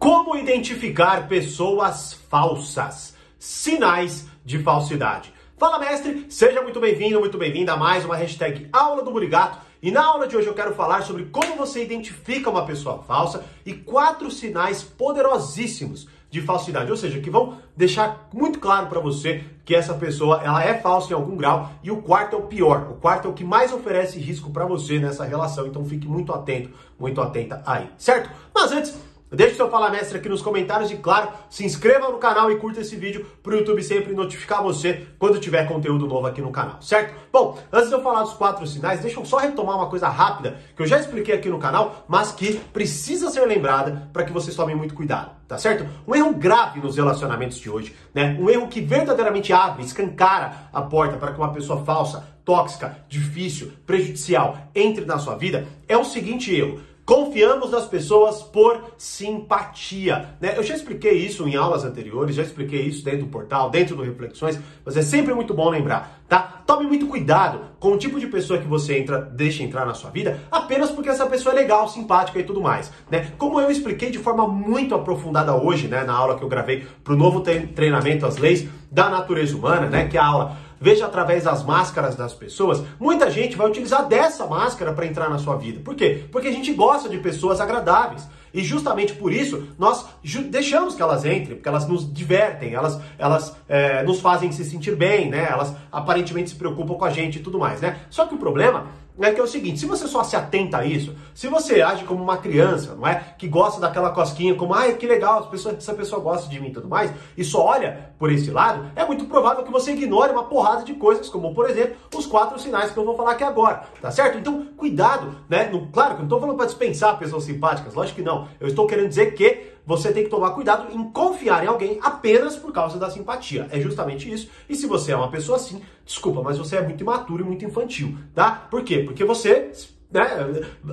Como identificar pessoas falsas? Sinais de falsidade. Fala, mestre! Seja muito bem-vindo, muito bem-vinda a mais uma hashtag Aula do Burigato. E na aula de hoje eu quero falar sobre como você identifica uma pessoa falsa e quatro sinais poderosíssimos de falsidade, ou seja, que vão deixar muito claro para você que essa pessoa ela é falsa em algum grau e o quarto é o pior. O quarto é o que mais oferece risco para você nessa relação, então fique muito atento, muito atenta aí, certo? Mas antes Deixe seu Fala Mestre aqui nos comentários e, claro, se inscreva no canal e curta esse vídeo para o YouTube sempre notificar você quando tiver conteúdo novo aqui no canal, certo? Bom, antes de eu falar dos quatro sinais, deixa eu só retomar uma coisa rápida que eu já expliquei aqui no canal, mas que precisa ser lembrada para que vocês tomem muito cuidado, tá certo? Um erro grave nos relacionamentos de hoje, né? Um erro que verdadeiramente abre, escancara a porta para que uma pessoa falsa, tóxica, difícil, prejudicial entre na sua vida é o seguinte erro Confiamos nas pessoas por simpatia. Né? Eu já expliquei isso em aulas anteriores, já expliquei isso dentro do portal, dentro do Reflexões, mas é sempre muito bom lembrar, tá? Tome muito cuidado com o tipo de pessoa que você entra, deixa entrar na sua vida, apenas porque essa pessoa é legal, simpática e tudo mais. Né? Como eu expliquei de forma muito aprofundada hoje, né, na aula que eu gravei para o novo treinamento As Leis da Natureza Humana, né, que é a aula veja através das máscaras das pessoas, muita gente vai utilizar dessa máscara para entrar na sua vida. Por quê? Porque a gente gosta de pessoas agradáveis. E justamente por isso nós deixamos que elas entrem, porque elas nos divertem, elas, elas é, nos fazem se sentir bem, né? Elas aparentemente se preocupam com a gente e tudo mais, né? Só que o problema é que é o seguinte, se você só se atenta a isso, se você age como uma criança, não é? Que gosta daquela cosquinha, como, ai, que legal, pessoa, essa pessoa gosta de mim e tudo mais, e só olha por esse lado, é muito provável que você ignore uma porrada de coisas, como, por exemplo, os quatro sinais que eu vou falar aqui agora, tá certo? Então, cuidado, né? No, claro que eu não estou falando para dispensar pessoas simpáticas, lógico que não. Eu estou querendo dizer que você tem que tomar cuidado em confiar em alguém apenas por causa da simpatia. É justamente isso. E se você é uma pessoa assim, desculpa, mas você é muito imaturo e muito infantil, tá? Por quê? Porque você né,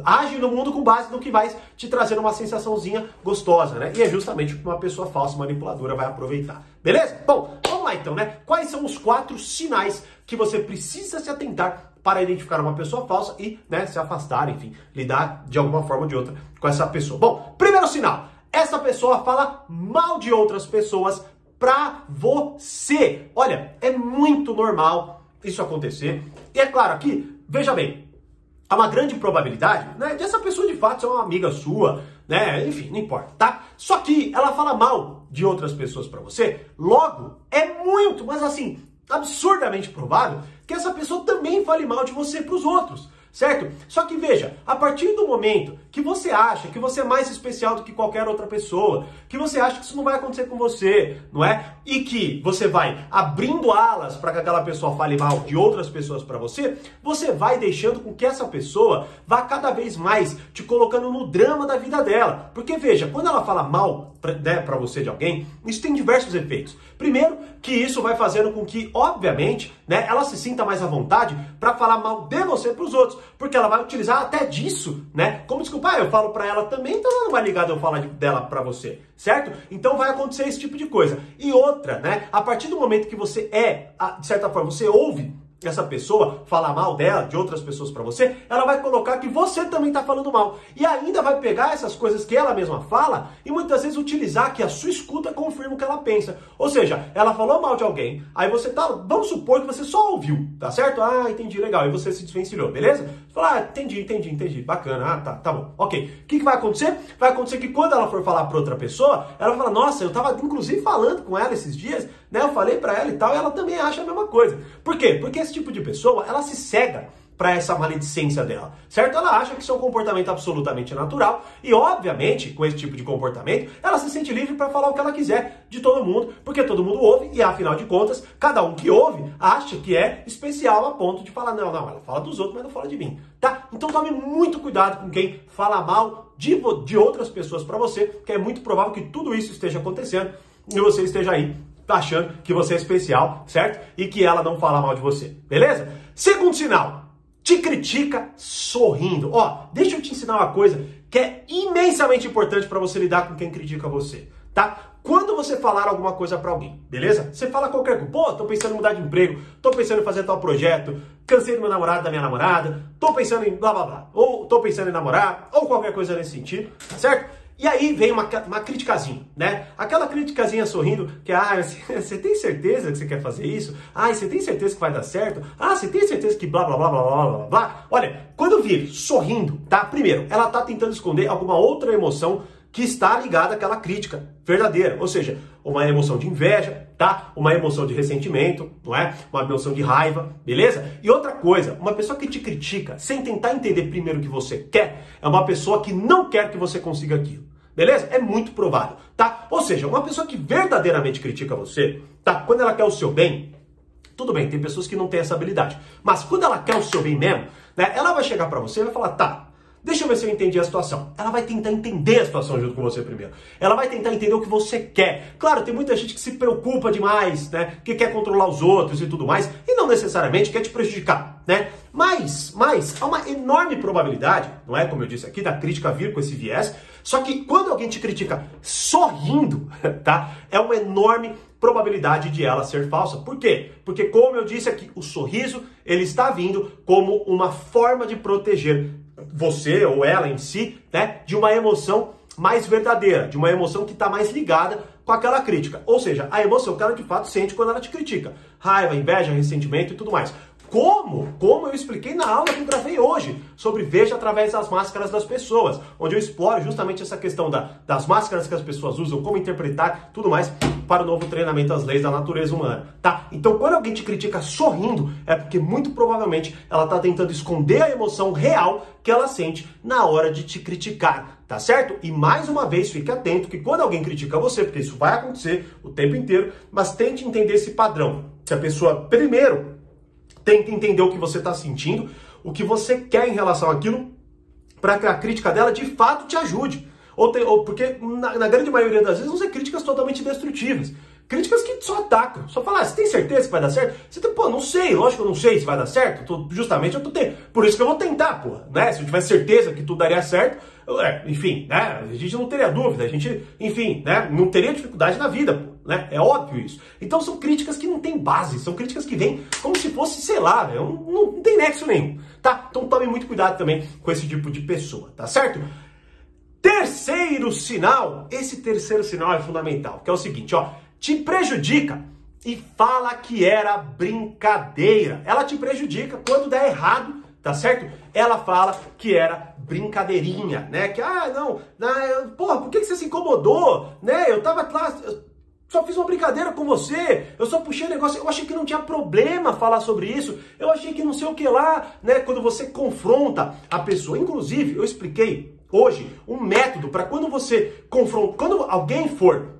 age no mundo com base no que vai te trazer uma sensaçãozinha gostosa, né? E é justamente o que uma pessoa falsa manipuladora vai aproveitar. Beleza? Bom, vamos lá então, né? Quais são os quatro sinais que você precisa se atentar para identificar uma pessoa falsa e né, se afastar, enfim, lidar de alguma forma ou de outra com essa pessoa? Bom, primeiro sinal, essa pessoa fala mal de outras pessoas pra você. Olha, é muito normal isso acontecer. E é claro, aqui, veja bem, há uma grande probabilidade né, de essa pessoa de fato ser uma amiga sua, né? Enfim, não importa, tá? Só que ela fala mal de outras pessoas para você, logo é muito, mas assim, absurdamente provável que essa pessoa também fale mal de você para os outros certo? Só que veja, a partir do momento que você acha que você é mais especial do que qualquer outra pessoa, que você acha que isso não vai acontecer com você, não é? E que você vai abrindo alas para que aquela pessoa fale mal de outras pessoas para você, você vai deixando com que essa pessoa vá cada vez mais te colocando no drama da vida dela. Porque veja, quando ela fala mal para né, você de alguém, isso tem diversos efeitos. Primeiro, que isso vai fazendo com que, obviamente, né, ela se sinta mais à vontade para falar mal de você para os outros porque ela vai utilizar até disso, né? Como desculpa, ah, eu falo para ela também, então ela não vai ligar de eu falar dela para você, certo? Então vai acontecer esse tipo de coisa. E outra, né? A partir do momento que você é, de certa forma, você ouve essa pessoa falar mal dela, de outras pessoas para você, ela vai colocar que você também está falando mal. E ainda vai pegar essas coisas que ela mesma fala e muitas vezes utilizar que a sua escuta confirma o que ela pensa. Ou seja, ela falou mal de alguém, aí você tá, vamos supor que você só ouviu, tá certo? Ah, entendi, legal. E você se desvencilhou, beleza? Fala, ah, entendi, entendi, entendi, bacana, ah, tá, tá bom, ok. O que, que vai acontecer? Vai acontecer que quando ela for falar para outra pessoa, ela vai falar, nossa, eu tava inclusive falando com ela esses dias, né? Eu falei para ela e tal, e ela também acha a mesma coisa. Por quê? Porque esse tipo de pessoa, ela se cega para essa maledicência dela, certo? Ela acha que isso é um comportamento absolutamente natural e, obviamente, com esse tipo de comportamento, ela se sente livre para falar o que ela quiser de todo mundo, porque todo mundo ouve e, afinal de contas, cada um que ouve acha que é especial a ponto de falar, não, não, ela fala dos outros, mas não fala de mim, tá? Então tome muito cuidado com quem fala mal de, de outras pessoas para você, que é muito provável que tudo isso esteja acontecendo e você esteja aí achando que você é especial, certo? E que ela não fala mal de você, beleza? Segundo sinal, te critica sorrindo. Ó, deixa eu te ensinar uma coisa que é imensamente importante para você lidar com quem critica você, tá? Quando você falar alguma coisa para alguém, beleza? Você fala qualquer coisa. Pô, tô pensando em mudar de emprego, tô pensando em fazer tal projeto, cansei do meu namorado, da minha namorada, tô pensando em blá blá blá, ou tô pensando em namorar, ou qualquer coisa nesse sentido, certo? E aí vem uma, uma criticazinha, né? Aquela criticazinha sorrindo, que, ah, você tem certeza que você quer fazer isso? Ah, você tem certeza que vai dar certo? Ah, você tem certeza que blá, blá, blá, blá, blá, blá, blá? Olha, quando vir sorrindo, tá? Primeiro, ela tá tentando esconder alguma outra emoção que está ligada àquela crítica verdadeira, ou seja, uma emoção de inveja, tá? Uma emoção de ressentimento, não é? Uma emoção de raiva, beleza? E outra coisa, uma pessoa que te critica sem tentar entender primeiro o que você quer, é uma pessoa que não quer que você consiga aquilo. Beleza? É muito provável, tá? Ou seja, uma pessoa que verdadeiramente critica você, tá? Quando ela quer o seu bem, tudo bem, tem pessoas que não têm essa habilidade. Mas quando ela quer o seu bem mesmo, né? Ela vai chegar para você e vai falar, tá, Deixa eu ver se eu entendi a situação. Ela vai tentar entender a situação junto com você primeiro. Ela vai tentar entender o que você quer. Claro, tem muita gente que se preocupa demais, né? Que quer controlar os outros e tudo mais, e não necessariamente quer te prejudicar, né? Mas, mas há uma enorme probabilidade, não é como eu disse aqui, da crítica vir com esse viés. Só que quando alguém te critica sorrindo, tá? É uma enorme probabilidade de ela ser falsa. Por quê? Porque como eu disse aqui, o sorriso ele está vindo como uma forma de proteger você ou ela em si, né, de uma emoção mais verdadeira, de uma emoção que está mais ligada com aquela crítica. Ou seja, a emoção que ela de fato sente quando ela te critica. Raiva, inveja, ressentimento e tudo mais. Como? Como eu expliquei na aula que eu gravei hoje sobre Veja através das máscaras das pessoas, onde eu exploro justamente essa questão da, das máscaras que as pessoas usam, como interpretar, tudo mais, para o novo treinamento às leis da natureza humana, tá? Então, quando alguém te critica sorrindo, é porque muito provavelmente ela está tentando esconder a emoção real que ela sente na hora de te criticar, tá certo? E mais uma vez, fique atento que quando alguém critica você, porque isso vai acontecer o tempo inteiro, mas tente entender esse padrão. Se a pessoa primeiro Tenta entender o que você está sentindo, o que você quer em relação àquilo, para que a crítica dela de fato te ajude. Ou, ou porque, na, na, grande maioria das vezes, vão ser críticas totalmente destrutivas. Críticas que só atacam. Só falar, ah, você tem certeza que vai dar certo? Você tem, pô, não sei, lógico que eu não sei se vai dar certo. Tô, justamente eu tô tendo. Por isso que eu vou tentar, pô. Né? Se eu tivesse certeza que tudo daria certo, eu, é, enfim, né? A gente não teria dúvida, a gente, enfim, né? Não teria dificuldade na vida, né? É óbvio isso. Então são críticas que não têm base, são críticas que vêm como se fosse, sei lá, né? não, não, tem nexo nenhum, tá? Então tome muito cuidado também com esse tipo de pessoa, tá certo? Terceiro sinal, esse terceiro sinal é fundamental, que é o seguinte, ó, te prejudica e fala que era brincadeira. Ela te prejudica quando der errado, tá certo? Ela fala que era brincadeirinha, né? Que, ah, não, não porra, por que você se incomodou, né? Eu tava lá, só fiz uma brincadeira com você, eu só puxei o negócio, eu achei que não tinha problema falar sobre isso, eu achei que não sei o que lá, né? Quando você confronta a pessoa. Inclusive, eu expliquei hoje um método para quando você confronta, quando alguém for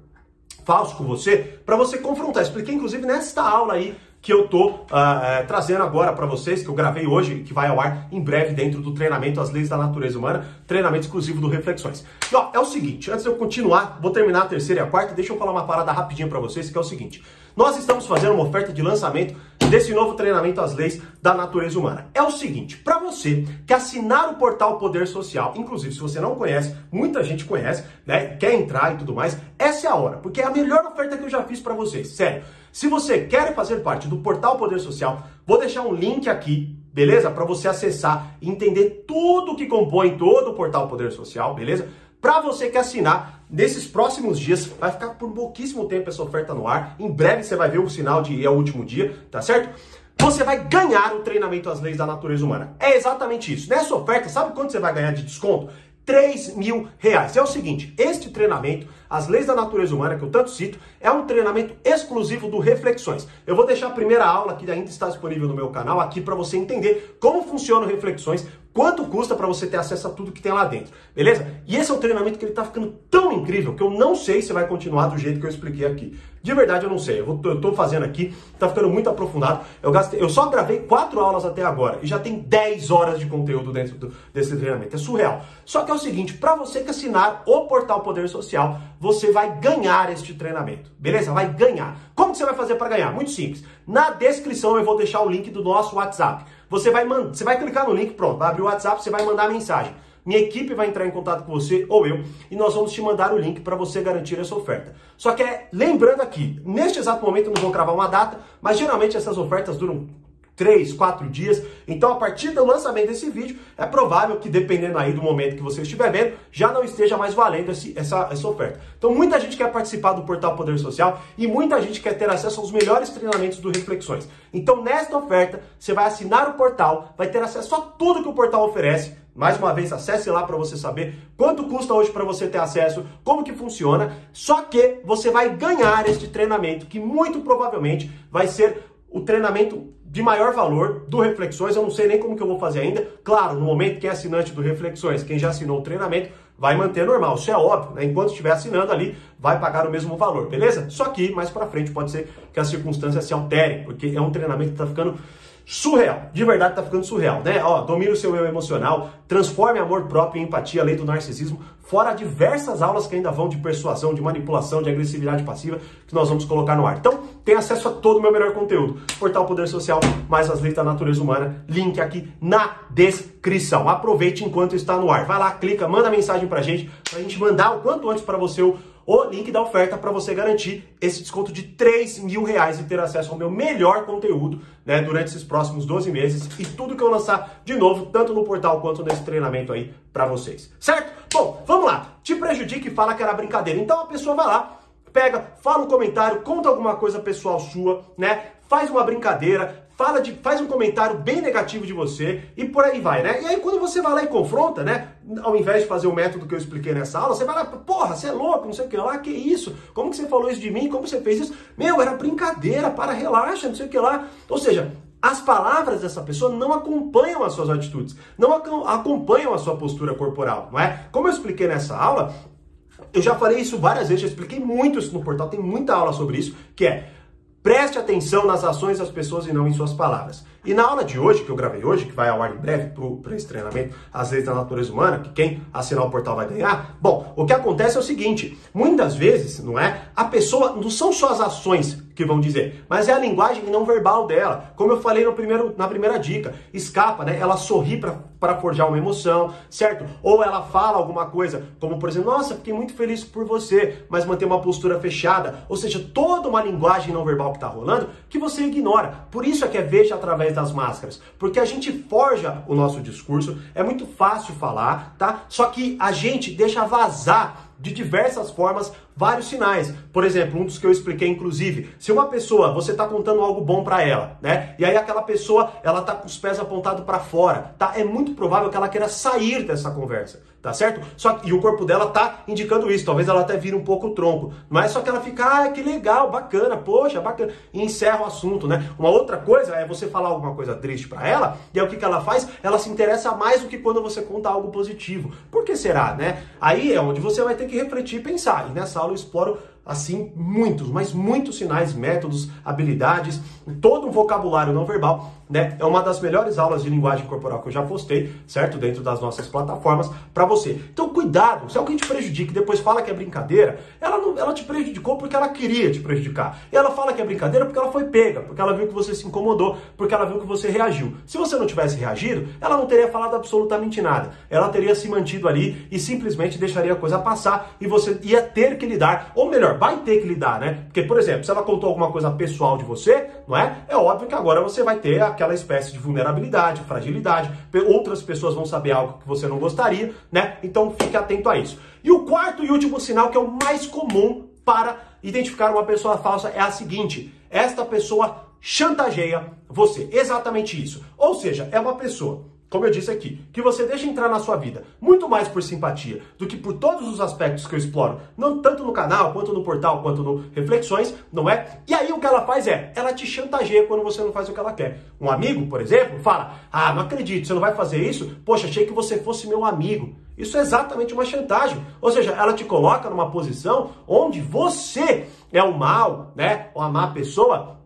falso com você, para você confrontar. Expliquei inclusive nesta aula aí que eu tô uh, uh, trazendo agora para vocês, que eu gravei hoje, que vai ao ar em breve dentro do treinamento As Leis da Natureza Humana, treinamento exclusivo do Reflexões. E ó, é o seguinte, antes de eu continuar, vou terminar a terceira e a quarta, deixa eu falar uma parada rapidinho para vocês, que é o seguinte. Nós estamos fazendo uma oferta de lançamento desse novo treinamento às leis da natureza humana. É o seguinte, para você que assinar o portal Poder Social, inclusive se você não conhece, muita gente conhece, né, quer entrar e tudo mais, essa é a hora, porque é a melhor oferta que eu já fiz para vocês, sério. Se você quer fazer parte do portal Poder Social, vou deixar um link aqui, beleza? Para você acessar e entender tudo que compõe todo o portal Poder Social, beleza? Para você que assinar, nesses próximos dias, vai ficar por pouquíssimo tempo essa oferta no ar. Em breve você vai ver o sinal de é o último dia, tá certo? Você vai ganhar o treinamento às leis da natureza humana. É exatamente isso. Nessa oferta, sabe quanto você vai ganhar de desconto? 3 mil reais. É o seguinte, este treinamento, As Leis da Natureza Humana, que eu tanto cito, é um treinamento exclusivo do Reflexões. Eu vou deixar a primeira aula, que ainda está disponível no meu canal, aqui para você entender como funciona o Reflexões, quanto custa para você ter acesso a tudo que tem lá dentro, beleza? E esse é um treinamento que ele está ficando tão incrível que eu não sei se vai continuar do jeito que eu expliquei aqui. De verdade eu não sei, eu, estou fazendo aqui, está ficando muito aprofundado. Eu, gastei, eu só gravei quatro aulas até agora e já tem 10 horas de conteúdo dentro do, desse treinamento, é surreal. Só que é o seguinte, para você que assinar o Portal Poder Social, você vai ganhar este treinamento, beleza? Vai ganhar. Como que você vai fazer para ganhar? Muito simples. Na descrição eu vou deixar o link do nosso WhatsApp. Você vai, você vai clicar no link, pronto, vai abrir o WhatsApp, você vai mandar a mensagem. Minha equipe vai entrar em contato com você ou eu e nós vamos te mandar o link para você garantir essa oferta. Só que é, lembrando aqui, neste exato momento eu não vou cravar uma data, mas geralmente essas ofertas duram três, quatro dias. Então, a partir do lançamento desse vídeo, é provável que, dependendo aí do momento que você estiver vendo, já não esteja mais valendo esse, essa, essa oferta. Então, muita gente quer participar do portal Poder Social e muita gente quer ter acesso aos melhores treinamentos do Reflexões. Então, nesta oferta, você vai assinar o portal, vai ter acesso a tudo que o portal oferece. Mais uma vez, acesse lá para você saber quanto custa hoje para você ter acesso, como que funciona. Só que você vai ganhar este treinamento, que muito provavelmente vai ser o treinamento de maior valor do Reflexões. Eu não sei nem como que eu vou fazer ainda. Claro, no momento que é assinante do Reflexões, quem já assinou o treinamento, vai manter normal. Isso é óbvio, né? Enquanto estiver assinando ali, vai pagar o mesmo valor, beleza? Só que mais para frente pode ser que as circunstâncias se alterem, porque é um treinamento que está ficando surreal. De verdade tá ficando surreal, né? Ó, domine o seu eu emocional, transforme amor próprio em empatia, lei do narcisismo, fora diversas aulas que ainda vão de persuasão, de manipulação, de agressividade passiva que nós vamos colocar no ar. Então, tem acesso a todo o meu melhor conteúdo. Portal Poder Social, mais as leis da natureza humana, link aqui na descrição. Aproveite enquanto está no ar. Vai lá, clica, manda mensagem pra gente, pra gente mandar o quanto antes para você o o link da oferta para você garantir esse desconto de 3 mil reais e ter acesso ao meu melhor conteúdo né, durante esses próximos 12 meses e tudo que eu lançar de novo, tanto no portal quanto nesse treinamento aí para vocês. Certo? Bom, vamos lá. Te prejudique e fala que era brincadeira. Então a pessoa vai lá, pega, fala um comentário, conta alguma coisa pessoal sua, né? Faz uma brincadeira, fala de, faz um comentário bem negativo de você e por aí vai, né? E aí quando você vai lá e confronta, né? Ao invés de fazer o método que eu expliquei nessa aula, você vai lá, porra, você é louco, não sei o que lá, que isso? Como que você falou isso de mim? Como você fez isso? Meu, era brincadeira, para, relaxa, não sei o que lá. Ou seja, as palavras dessa pessoa não acompanham as suas atitudes, não acompanham a sua postura corporal, não é? Como eu expliquei nessa aula, eu já falei isso várias vezes, já expliquei muito isso no portal, tem muita aula sobre isso, que é Preste atenção nas ações das pessoas e não em suas palavras. E na aula de hoje, que eu gravei hoje, que vai ao ar em breve para esse treinamento, As Leis da Natureza Humana, que quem assinar o portal vai ganhar, bom, o que acontece é o seguinte, muitas vezes, não é? A pessoa, não são só as ações que vão dizer, mas é a linguagem não verbal dela. Como eu falei no primeiro, na primeira dica, escapa, né? Ela sorri para forjar uma emoção, certo? Ou ela fala alguma coisa, como por exemplo, nossa, fiquei muito feliz por você, mas mantém uma postura fechada. Ou seja, toda uma linguagem não verbal que está rolando que você ignora. Por isso é que é veja através das máscaras, porque a gente forja o nosso discurso, é muito fácil falar, tá? Só que a gente deixa vazar de diversas formas vários sinais. Por exemplo, um dos que eu expliquei, inclusive, se uma pessoa, você está contando algo bom para ela, né? E aí aquela pessoa, ela tá com os pés apontados para fora, tá? É muito provável que ela queira sair dessa conversa, tá certo? Só e o corpo dela tá indicando isso. Talvez ela até vire um pouco o tronco. Não é só que ela fica, ah, que legal, bacana, poxa, bacana, e encerra o assunto, né? Uma outra coisa é você falar alguma coisa triste para ela, e aí o que, que ela faz? Ela se interessa mais do que quando você conta algo positivo. Por que será, né? Aí é onde você vai ter que refletir e pensar. E nessa aula eu exploro assim muitos, mas muitos sinais, métodos, habilidades, todo um vocabulário não verbal, né? É uma das melhores aulas de linguagem corporal que eu já postei, certo? Dentro das nossas plataformas para você. Então cuidado, se alguém te prejudica e depois fala que é brincadeira, ela não, ela te prejudicou porque ela queria te prejudicar. E ela fala que é brincadeira porque ela foi pega, porque ela viu que você se incomodou, porque ela viu que você reagiu. Se você não tivesse reagido, ela não teria falado absolutamente nada. Ela teria se mantido ali e simplesmente deixaria a coisa passar e você ia ter que lidar, ou melhor, vai ter que lidar, né? Porque, por exemplo, se ela contou alguma coisa pessoal de você, não é? É óbvio que agora você vai ter aquela espécie de vulnerabilidade, fragilidade. Outras pessoas vão saber algo que você não gostaria, né? Então fique atento a isso. E o quarto e último sinal, que é o mais comum para identificar uma pessoa falsa, é a seguinte: esta pessoa chantageia você. Exatamente isso. Ou seja, é uma pessoa como eu disse aqui, que você deixa entrar na sua vida muito mais por simpatia do que por todos os aspectos que eu exploro, não tanto no canal, quanto no portal, quanto no Reflexões, não é? E aí o que ela faz é, ela te chantageia quando você não faz o que ela quer. Um amigo, por exemplo, fala: Ah, não acredito, você não vai fazer isso? Poxa, achei que você fosse meu amigo. Isso é exatamente uma chantagem. Ou seja, ela te coloca numa posição onde você é o mal, né? Ou a má pessoa,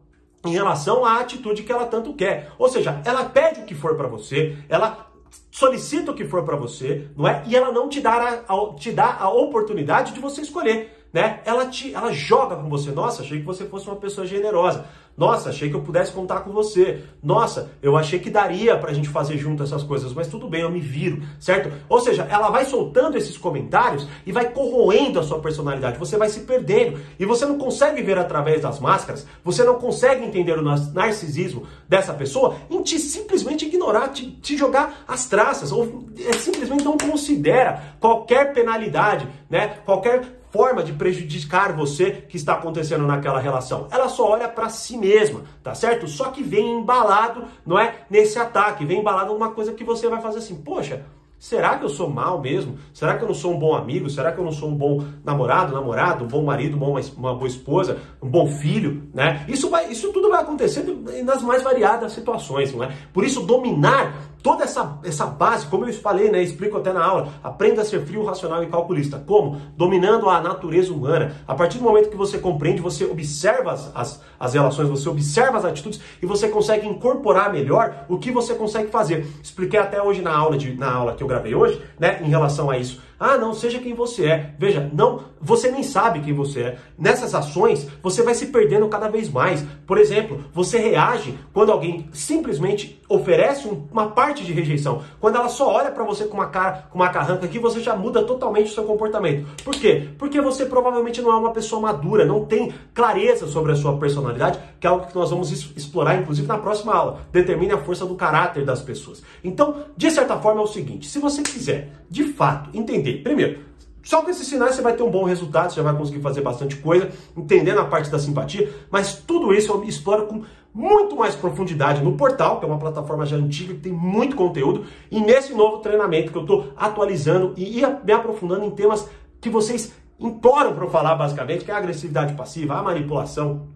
em relação à atitude que ela tanto quer. Ou seja, ela pede o que for para você, ela solicita o que for para você, não é? E ela não te dá a, te dá a oportunidade de você escolher, né? Ela te ela joga com você. Nossa, achei que você fosse uma pessoa generosa. Nossa, achei que eu pudesse contar com você. Nossa, eu achei que daria pra gente fazer junto essas coisas, mas tudo bem, eu me viro, certo? Ou seja, ela vai soltando esses comentários e vai corroendo a sua personalidade. Você vai se perdendo e você não consegue ver através das máscaras, você não consegue entender o narcisismo dessa pessoa em te simplesmente ignorar, te, te jogar as traças, ou é, simplesmente não considera qualquer penalidade, né? Qualquer forma de prejudicar você que está acontecendo naquela relação. Ela só olha para si mesma, tá certo? Só que vem embalado, não é? Nesse ataque, vem embalado numa coisa que você vai fazer assim, poxa, Será que eu sou mal mesmo? Será que eu não sou um bom amigo? Será que eu não sou um bom namorado, namorado, um bom marido, uma boa esposa, um bom filho, né? Isso vai, isso tudo vai acontecer nas mais variadas situações, não é? Por isso dominar toda essa, essa base, como eu falei, né, explico até na aula, aprenda a ser frio, racional e calculista. Como? Dominando a natureza humana. A partir do momento que você compreende, você observa as, as, as relações, você observa as atitudes e você consegue incorporar melhor o que você consegue fazer. Expliquei até hoje na aula, de, na aula que eu gravei hoje, né, em relação a isso. Ah, não, seja quem você é. Veja, não, você nem sabe quem você é. Nessas ações, você vai se perdendo cada vez mais. Por exemplo, você reage quando alguém simplesmente oferece uma parte de rejeição. Quando ela só olha para você com uma cara, com uma carranca aqui, você já muda totalmente o seu comportamento. Por quê? Porque você provavelmente não é uma pessoa madura, não tem clareza sobre a sua personalidade, que é algo que nós vamos explorar inclusive na próxima aula. Determine a força do caráter das pessoas. Então, de certa forma é o seguinte, se você quiser, de fato, entender Primeiro, só com esses sinais você vai ter um bom resultado, você já vai conseguir fazer bastante coisa, entendendo a parte da simpatia, mas tudo isso eu exploro com muito mais profundidade no portal, que é uma plataforma já antiga, que tem muito conteúdo, e nesse novo treinamento que eu estou atualizando e me aprofundando em temas que vocês imploram para eu falar, basicamente, que é a agressividade passiva, a manipulação,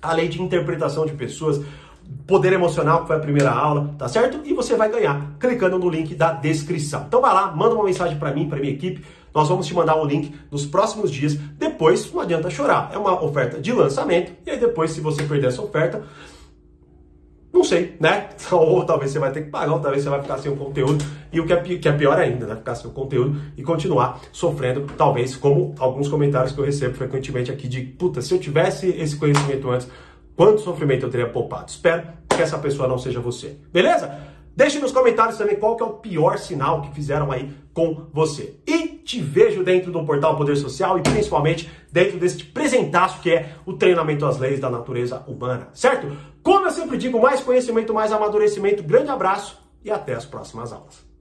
a lei de interpretação de pessoas, Poder Emocional, que foi a primeira aula, tá certo? E você vai ganhar clicando no link da descrição. Então vai lá, manda uma mensagem para mim, para minha equipe. Nós vamos te mandar o link nos próximos dias. Depois, não adianta chorar. É uma oferta de lançamento. E aí depois, se você perder essa oferta, não sei, né? Ou talvez você vai ter que pagar, ou talvez você vai ficar sem o conteúdo. E o que é, que é pior ainda, né? Ficar sem o conteúdo e continuar sofrendo, talvez, como alguns comentários que eu recebo frequentemente aqui de, puta, se eu tivesse esse conhecimento antes, quanto sofrimento eu teria poupado. Espero que essa pessoa não seja você. Beleza? Deixe nos comentários também qual que é o pior sinal que fizeram aí com você. E te vejo dentro do portal Poder Social e principalmente dentro deste presentaço que é o treinamento às leis da natureza humana, certo? Como eu sempre digo, mais conhecimento, mais amadurecimento. Grande abraço e até as próximas aulas.